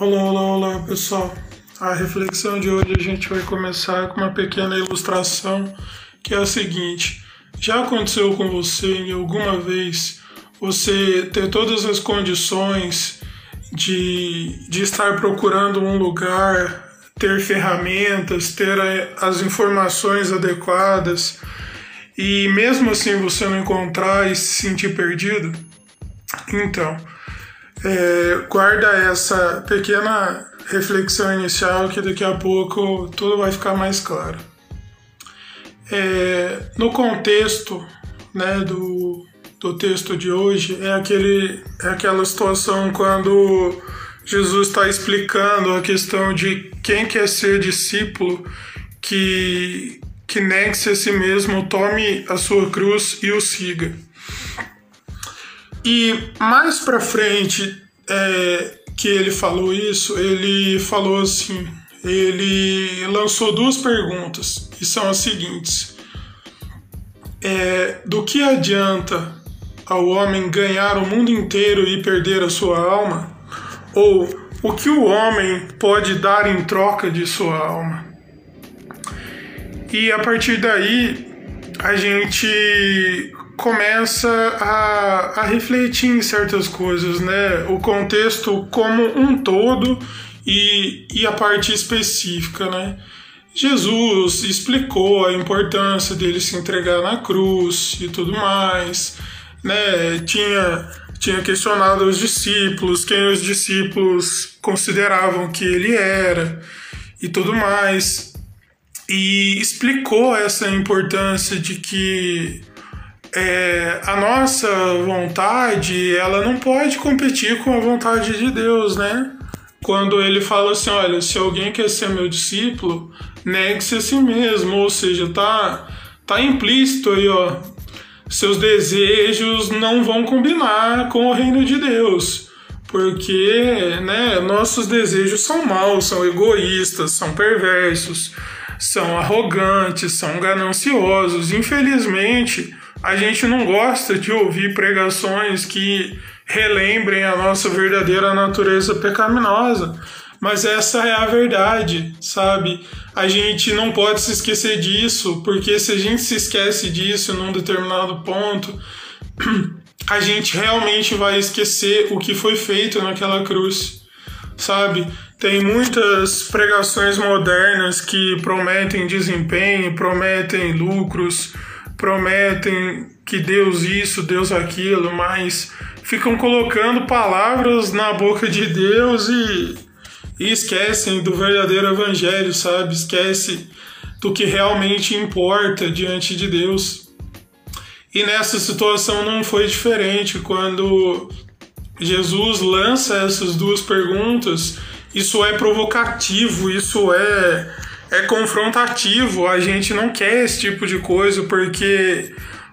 Olá, olá, olá, pessoal. A reflexão de hoje a gente vai começar com uma pequena ilustração que é a seguinte: já aconteceu com você em alguma vez você ter todas as condições de, de estar procurando um lugar, ter ferramentas, ter as informações adequadas e mesmo assim você não encontrar e se sentir perdido? Então, é, guarda essa pequena reflexão inicial que daqui a pouco tudo vai ficar mais claro. É, no contexto né, do, do texto de hoje, é, aquele, é aquela situação quando Jesus está explicando a questão de quem quer ser discípulo, que, que negue-se a si mesmo, tome a sua cruz e o siga. E mais para frente é, que ele falou isso, ele falou assim, ele lançou duas perguntas que são as seguintes: é, do que adianta ao homem ganhar o mundo inteiro e perder a sua alma? Ou o que o homem pode dar em troca de sua alma? E a partir daí a gente começa a, a refletir em certas coisas, né? O contexto como um todo e, e a parte específica, né? Jesus explicou a importância dele se entregar na cruz e tudo mais, né? Tinha, tinha questionado os discípulos, quem os discípulos consideravam que ele era e tudo mais. E explicou essa importância de que é, a nossa vontade ela não pode competir com a vontade de Deus, né? Quando ele fala assim, olha, se alguém quer ser meu discípulo, negue-se a si mesmo, ou seja, tá, tá implícito aí, ó, seus desejos não vão combinar com o reino de Deus, porque, né, nossos desejos são maus, são egoístas, são perversos, são arrogantes, são gananciosos. Infelizmente, a gente não gosta de ouvir pregações que relembrem a nossa verdadeira natureza pecaminosa, mas essa é a verdade, sabe? A gente não pode se esquecer disso, porque se a gente se esquece disso num determinado ponto, a gente realmente vai esquecer o que foi feito naquela cruz, sabe? Tem muitas pregações modernas que prometem desempenho, prometem lucros, prometem que Deus isso, Deus aquilo, mas ficam colocando palavras na boca de Deus e, e esquecem do verdadeiro evangelho, sabe? Esquece do que realmente importa diante de Deus. E nessa situação não foi diferente quando Jesus lança essas duas perguntas. Isso é provocativo, isso é é confrontativo, a gente não quer esse tipo de coisa porque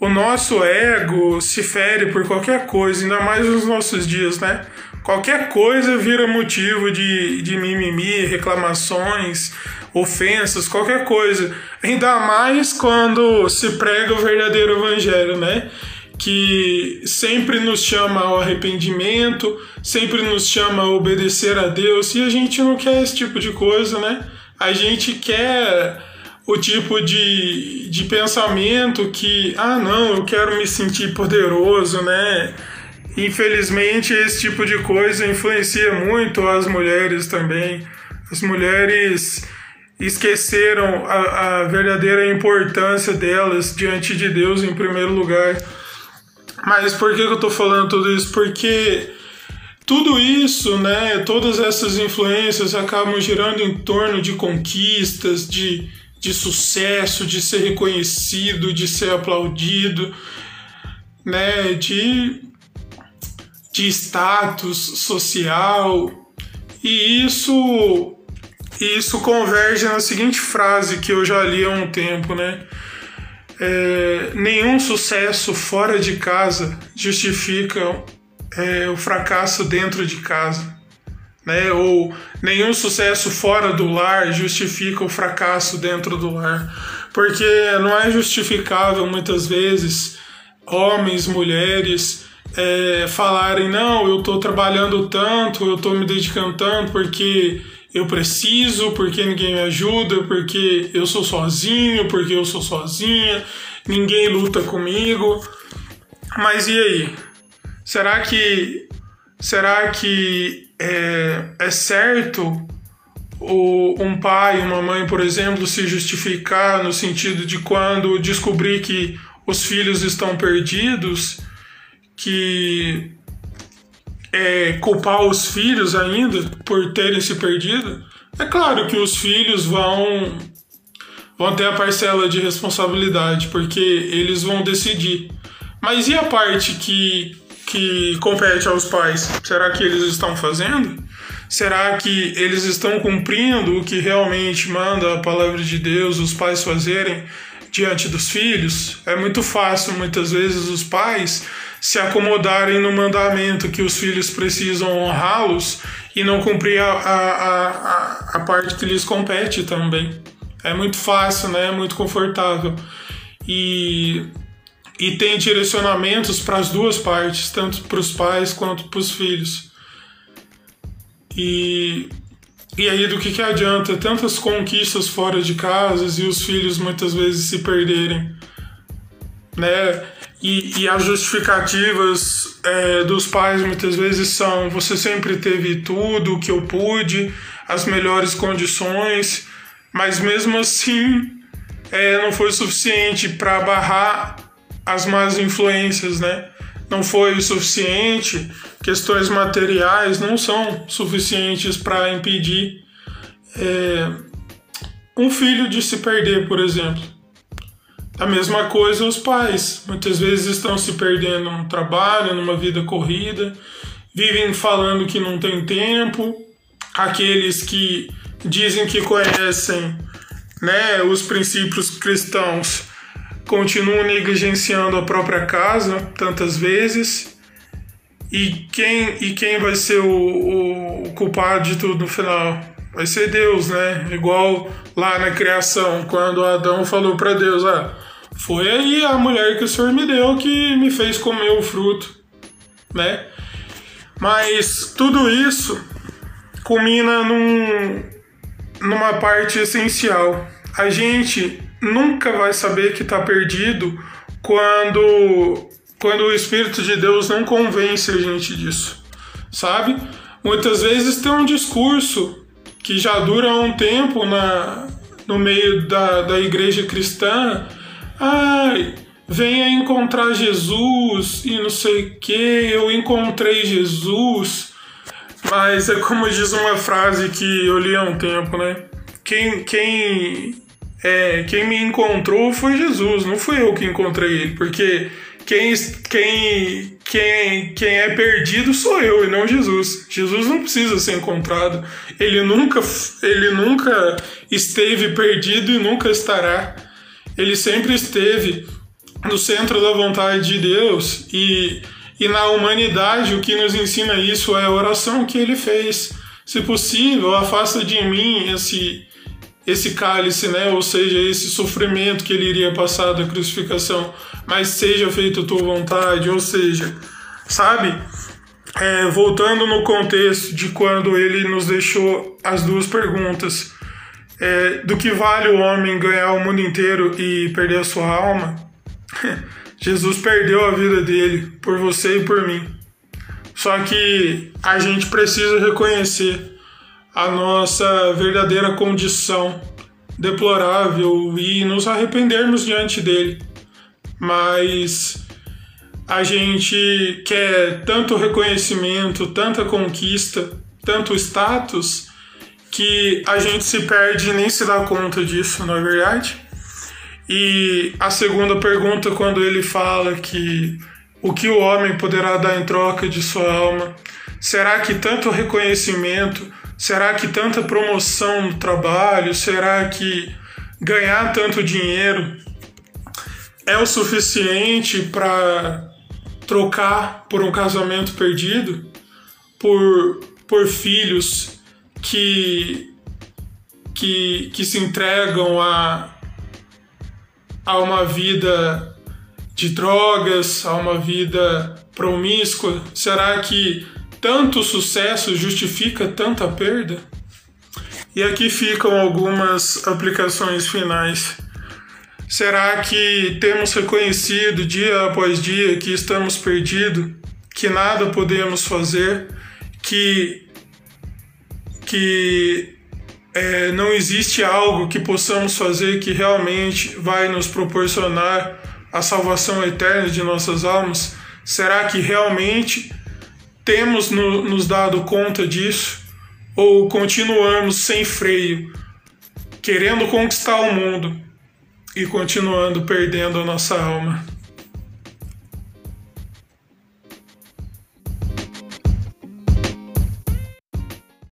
o nosso ego se fere por qualquer coisa, ainda mais nos nossos dias, né? Qualquer coisa vira motivo de, de mimimi, reclamações, ofensas, qualquer coisa. Ainda mais quando se prega o verdadeiro evangelho, né? Que sempre nos chama ao arrependimento, sempre nos chama a obedecer a Deus, e a gente não quer esse tipo de coisa, né? A gente quer o tipo de, de pensamento que, ah, não, eu quero me sentir poderoso, né? Infelizmente, esse tipo de coisa influencia muito as mulheres também. As mulheres esqueceram a, a verdadeira importância delas diante de Deus em primeiro lugar. Mas por que eu estou falando tudo isso? Porque tudo isso, né, todas essas influências acabam girando em torno de conquistas, de, de sucesso, de ser reconhecido, de ser aplaudido, né, de, de status social. E isso, isso converge na seguinte frase que eu já li há um tempo, né? É, nenhum sucesso fora de casa justifica é, o fracasso dentro de casa. Né? Ou nenhum sucesso fora do lar justifica o fracasso dentro do lar. Porque não é justificável muitas vezes homens, mulheres é, falarem: não, eu estou trabalhando tanto, eu estou me dedicando tanto porque eu preciso, porque ninguém me ajuda, porque eu sou sozinho, porque eu sou sozinha, ninguém luta comigo. Mas e aí? Será que será que é, é certo o, um pai, uma mãe, por exemplo, se justificar no sentido de quando descobrir que os filhos estão perdidos, que é, culpar os filhos ainda por terem se perdido? É claro que os filhos vão vão ter a parcela de responsabilidade, porque eles vão decidir. Mas e a parte que, que compete aos pais? Será que eles estão fazendo? Será que eles estão cumprindo o que realmente manda a palavra de Deus os pais fazerem diante dos filhos? É muito fácil, muitas vezes, os pais se acomodarem no mandamento que os filhos precisam honrá-los e não cumprir a, a, a, a parte que lhes compete também. É muito fácil, né? É muito confortável. E, e tem direcionamentos para as duas partes, tanto para os pais quanto para os filhos. E, e aí, do que, que adianta tantas conquistas fora de casa e os filhos muitas vezes se perderem? Né? E, e as justificativas é, dos pais muitas vezes são: você sempre teve tudo o que eu pude, as melhores condições, mas mesmo assim é, não foi suficiente para barrar as más influências, né? não foi o suficiente, questões materiais não são suficientes para impedir é, um filho de se perder, por exemplo. A mesma coisa os pais. Muitas vezes estão se perdendo no trabalho, numa vida corrida, vivem falando que não tem tempo. Aqueles que dizem que conhecem né, os princípios cristãos continuam negligenciando a própria casa tantas vezes. E quem, e quem vai ser o, o culpado de tudo no final? Vai ser Deus, né? Igual lá na criação, quando Adão falou para Deus: Ah, foi aí a mulher que o Senhor me deu que me fez comer o fruto, né? Mas tudo isso culmina num, numa parte essencial. A gente nunca vai saber que está perdido quando, quando o Espírito de Deus não convence a gente disso, sabe? Muitas vezes tem um discurso que já dura um tempo na, no meio da, da igreja cristã. Ai, venha encontrar Jesus e não sei o que, eu encontrei Jesus. Mas é como diz uma frase que eu li há um tempo, né? Quem, quem é, quem me encontrou foi Jesus, não fui eu que encontrei ele, porque quem, quem, quem, quem é perdido sou eu e não Jesus. Jesus não precisa ser encontrado. Ele nunca, ele nunca esteve perdido e nunca estará. Ele sempre esteve no centro da vontade de Deus e, e na humanidade o que nos ensina isso é a oração que ele fez. Se possível, afasta de mim esse esse cálice, né? Ou seja, esse sofrimento que ele iria passar da crucificação, mas seja feita a tua vontade, ou seja, sabe? É, voltando no contexto de quando ele nos deixou as duas perguntas, é, do que vale o homem ganhar o mundo inteiro e perder a sua alma? Jesus perdeu a vida dele por você e por mim. Só que a gente precisa reconhecer a nossa verdadeira condição deplorável e nos arrependermos diante dele. Mas a gente quer tanto reconhecimento, tanta conquista, tanto status, que a gente se perde e nem se dá conta disso, não é verdade? E a segunda pergunta, quando ele fala que o que o homem poderá dar em troca de sua alma, será que tanto reconhecimento Será que tanta promoção no trabalho, será que ganhar tanto dinheiro é o suficiente para trocar por um casamento perdido? Por, por filhos que, que, que se entregam a, a uma vida de drogas, a uma vida promíscua? Será que tanto sucesso justifica tanta perda? E aqui ficam algumas aplicações finais. Será que temos reconhecido dia após dia que estamos perdidos, que nada podemos fazer, que, que é, não existe algo que possamos fazer que realmente vai nos proporcionar a salvação eterna de nossas almas? Será que realmente temos no, nos dado conta disso? Ou continuamos sem freio, querendo conquistar o mundo e continuando perdendo a nossa alma?